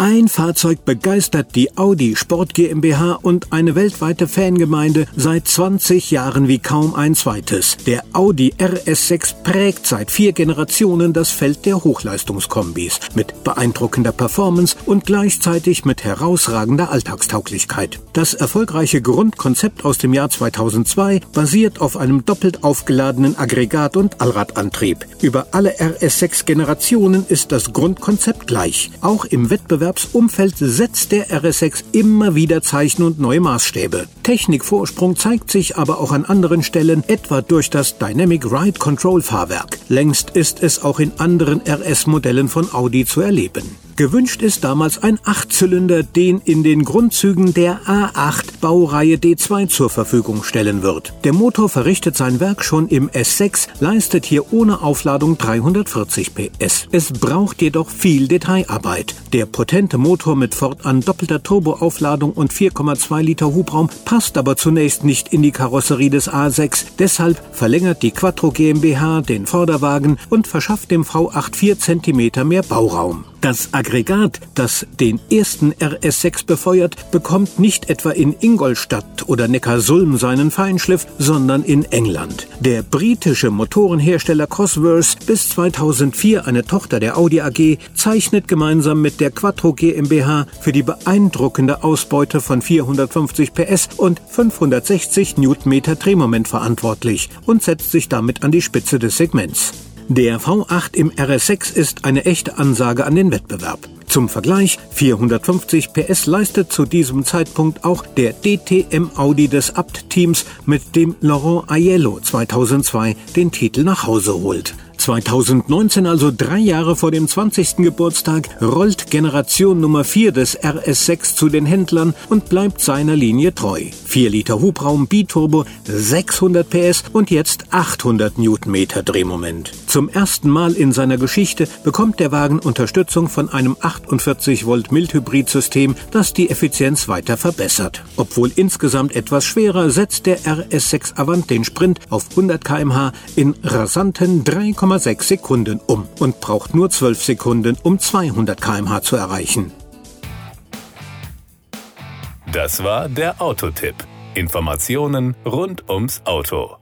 Ein Fahrzeug begeistert die Audi Sport GmbH und eine weltweite Fangemeinde seit 20 Jahren wie kaum ein zweites. Der Audi RS6 prägt seit vier Generationen das Feld der Hochleistungskombis mit beeindruckender Performance und gleichzeitig mit herausragender Alltagstauglichkeit. Das erfolgreiche Grundkonzept aus dem Jahr 2002 basiert auf einem doppelt aufgeladenen Aggregat- und Allradantrieb. Über alle RS6-Generationen ist das Grundkonzept gleich. Auch im Wettbewerb Wettbewerbsumfeld setzt der RS6 immer wieder Zeichen und neue Maßstäbe. Technikvorsprung zeigt sich aber auch an anderen Stellen, etwa durch das Dynamic Ride Control Fahrwerk. Längst ist es auch in anderen RS-Modellen von Audi zu erleben. Gewünscht ist damals ein Achtzylinder, den in den Grundzügen der A8 Baureihe D2 zur Verfügung stellen wird. Der Motor verrichtet sein Werk schon im S6, leistet hier ohne Aufladung 340 PS. Es braucht jedoch viel Detailarbeit. Der potente Motor mit fortan doppelter Turboaufladung und 4,2 Liter Hubraum passt aber zunächst nicht in die Karosserie des A6. Deshalb verlängert die Quattro GmbH den Vorderwagen und verschafft dem V8 4 cm mehr Bauraum. Das Aggregat, das den ersten RS6 befeuert, bekommt nicht etwa in Ingolstadt oder Neckarsulm seinen Feinschliff, sondern in England. Der britische Motorenhersteller Cosworth, bis 2004 eine Tochter der Audi AG, zeichnet gemeinsam mit der Quattro GmbH für die beeindruckende Ausbeute von 450 PS und 560 Newtonmeter Drehmoment verantwortlich und setzt sich damit an die Spitze des Segments. Der V8 im RS6 ist eine echte Ansage an den Wettbewerb. Zum Vergleich, 450 PS leistet zu diesem Zeitpunkt auch der DTM Audi des Abt-Teams, mit dem Laurent Aiello 2002 den Titel nach Hause holt. 2019, also drei Jahre vor dem 20. Geburtstag, rollt Generation Nummer 4 des RS6 zu den Händlern und bleibt seiner Linie treu. 4 Liter Hubraum, Biturbo, 600 PS und jetzt 800 Newtonmeter Drehmoment. Zum ersten Mal in seiner Geschichte bekommt der Wagen Unterstützung von einem 48 Volt Mildhybridsystem, das die Effizienz weiter verbessert. Obwohl insgesamt etwas schwerer, setzt der RS6 Avant den Sprint auf 100 kmh in rasanten 3,5 0,6 Sekunden um und braucht nur 12 Sekunden, um 200 km/h zu erreichen. Das war der Autotipp. Informationen rund ums Auto.